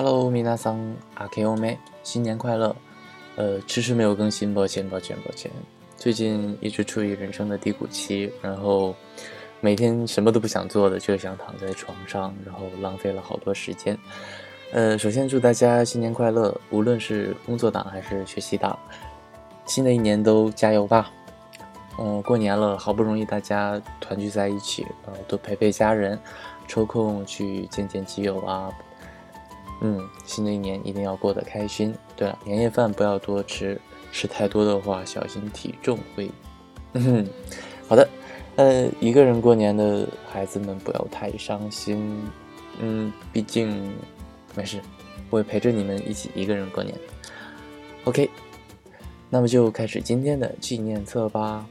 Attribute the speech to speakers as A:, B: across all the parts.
A: Hello，米娜桑阿 K 欧妹，新年快乐！呃，迟迟没有更新，抱歉，抱歉，抱歉。最近一直处于人生的低谷期，然后每天什么都不想做的，就想躺在床上，然后浪费了好多时间。呃，首先祝大家新年快乐，无论是工作党还是学习党，新的一年都加油吧！嗯，过年了，好不容易大家团聚在一起，呃，多陪陪家人，抽空去见见基友啊。嗯，新的一年一定要过得开心。对了，年夜饭不要多吃，吃太多的话小心体重会。嗯，好的。呃，一个人过年的孩子们不要太伤心。嗯，毕竟没事，我会陪着你们一起一个人过年。OK，那么就开始今天的纪念册吧。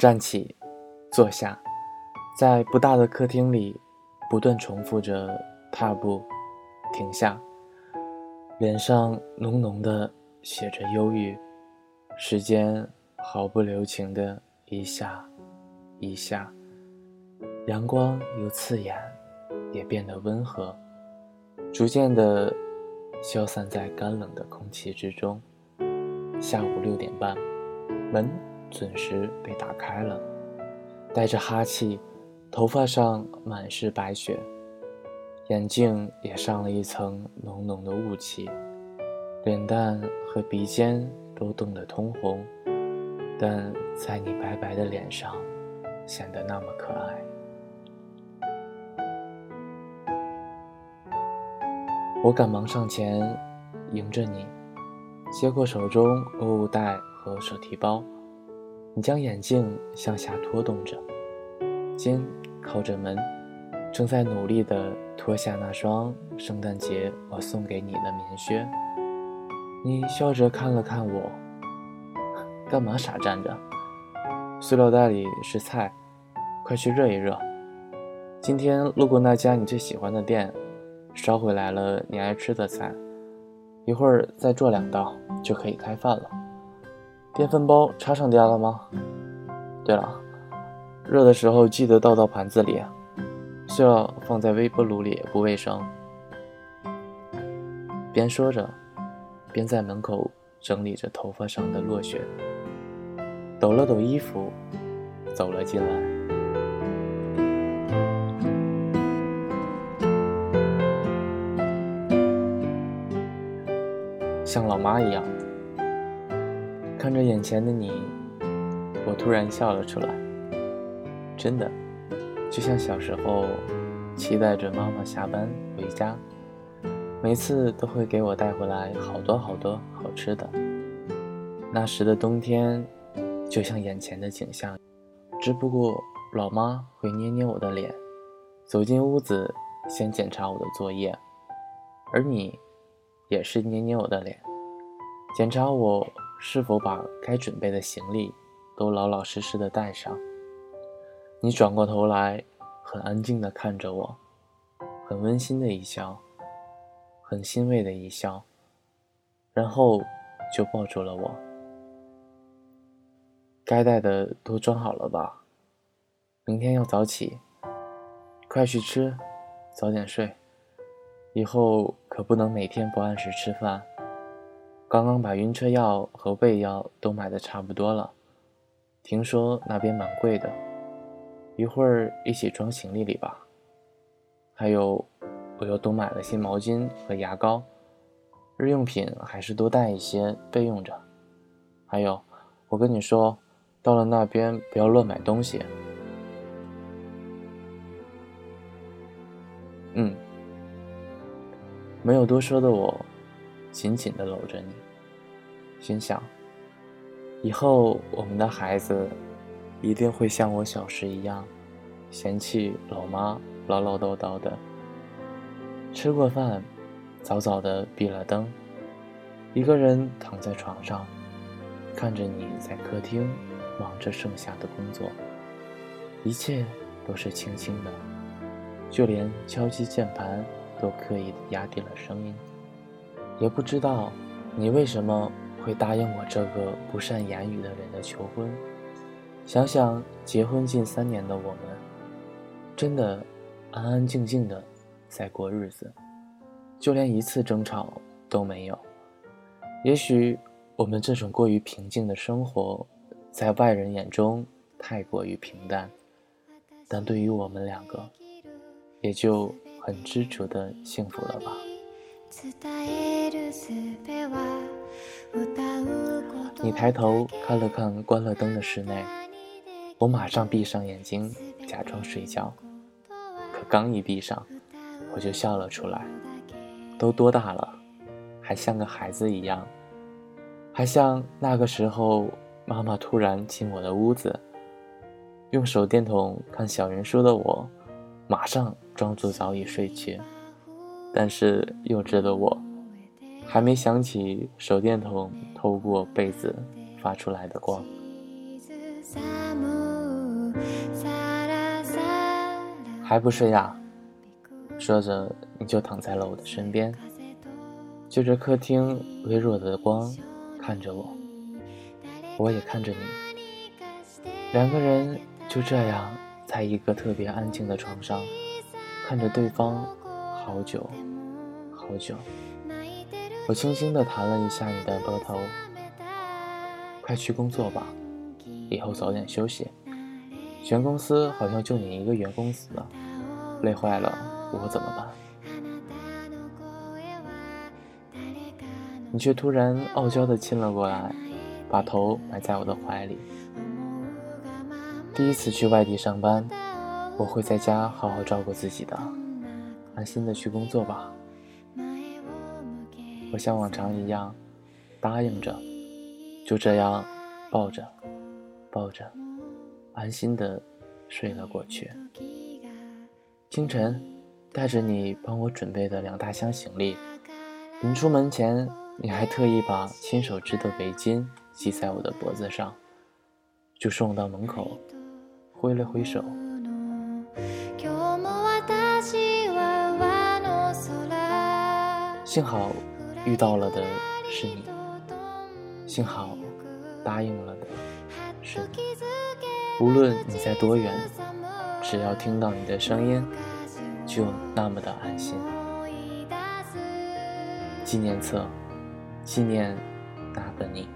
A: 站起，坐下，在不大的客厅里，不断重复着踏步、停下，脸上浓浓的写着忧郁。时间毫不留情的一下一下，阳光由刺眼，也变得温和，逐渐的消散在干冷的空气之中。下午六点半，门。准时被打开了，带着哈气，头发上满是白雪，眼镜也上了一层浓浓的雾气，脸蛋和鼻尖都冻得通红，但在你白白的脸上，显得那么可爱。我赶忙上前迎着你，接过手中购物袋和手提包。你将眼镜向下拖动着，肩靠着门，正在努力地脱下那双圣诞节我送给你的棉靴。你笑着看了看我，干嘛傻站着？塑料袋里是菜，快去热一热。今天路过那家你最喜欢的店，捎回来了你爱吃的菜，一会儿再做两道就可以开饭了。电饭煲插上电了吗？对了，热的时候记得倒到盘子里，塑料放在微波炉里不卫生。边说着，边在门口整理着头发上的落雪，抖了抖衣服，走了进来，像老妈一样。看着眼前的你，我突然笑了出来。真的，就像小时候期待着妈妈下班回家，每次都会给我带回来好多好多好吃的。那时的冬天，就像眼前的景象，只不过老妈会捏捏我的脸，走进屋子先检查我的作业，而你，也是捏捏我的脸，检查我。是否把该准备的行李都老老实实的带上？你转过头来，很安静的看着我，很温馨的一笑，很欣慰的一笑，然后就抱住了我。该带的都装好了吧？明天要早起，快去吃，早点睡，以后可不能每天不按时吃饭。刚刚把晕车药和胃药都买的差不多了，听说那边蛮贵的，一会儿一起装行李里吧。还有，我又多买了些毛巾和牙膏，日用品还是多带一些备用着。还有，我跟你说，到了那边不要乱买东西。嗯，没有多说的我。紧紧地搂着你，心想：以后我们的孩子一定会像我小时一样，嫌弃老妈唠唠叨叨的。吃过饭，早早的闭了灯，一个人躺在床上，看着你在客厅忙着剩下的工作，一切都是轻轻的，就连敲击键盘都刻意的压低了声音。也不知道你为什么会答应我这个不善言语的人的求婚。想想结婚近三年的我们，真的安安静静的在过日子，就连一次争吵都没有。也许我们这种过于平静的生活，在外人眼中太过于平淡，但对于我们两个，也就很知足的幸福了吧。你抬头看了看关了灯的室内，我马上闭上眼睛，假装睡觉。可刚一闭上，我就笑了出来。都多大了，还像个孩子一样，还像那个时候妈妈突然进我的屋子，用手电筒看小人书的我，马上装作早已睡去。但是幼稚的我，还没想起手电筒透过被子发出来的光。还不睡呀？说着，你就躺在了我的身边，就着客厅微弱的光看着我，我也看着你，两个人就这样在一个特别安静的床上，看着对方。好久，好久。我轻轻地弹了一下你的额头。快去工作吧，以后早点休息。全公司好像就你一个员工死了，累坏了我怎么办？你却突然傲娇地亲了过来，把头埋在我的怀里。第一次去外地上班，我会在家好好照顾自己的。安心的去工作吧，我像往常一样答应着，就这样抱着抱着，安心的睡了过去。清晨，带着你帮我准备的两大箱行李，临出门前，你还特意把亲手织的围巾系在我的脖子上，就送到门口，挥了挥手。幸好遇到了的是你，幸好答应了的是你。无论你在多远，只要听到你的声音，就那么的安心。纪念册，纪念那个你。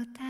A: 歌うこと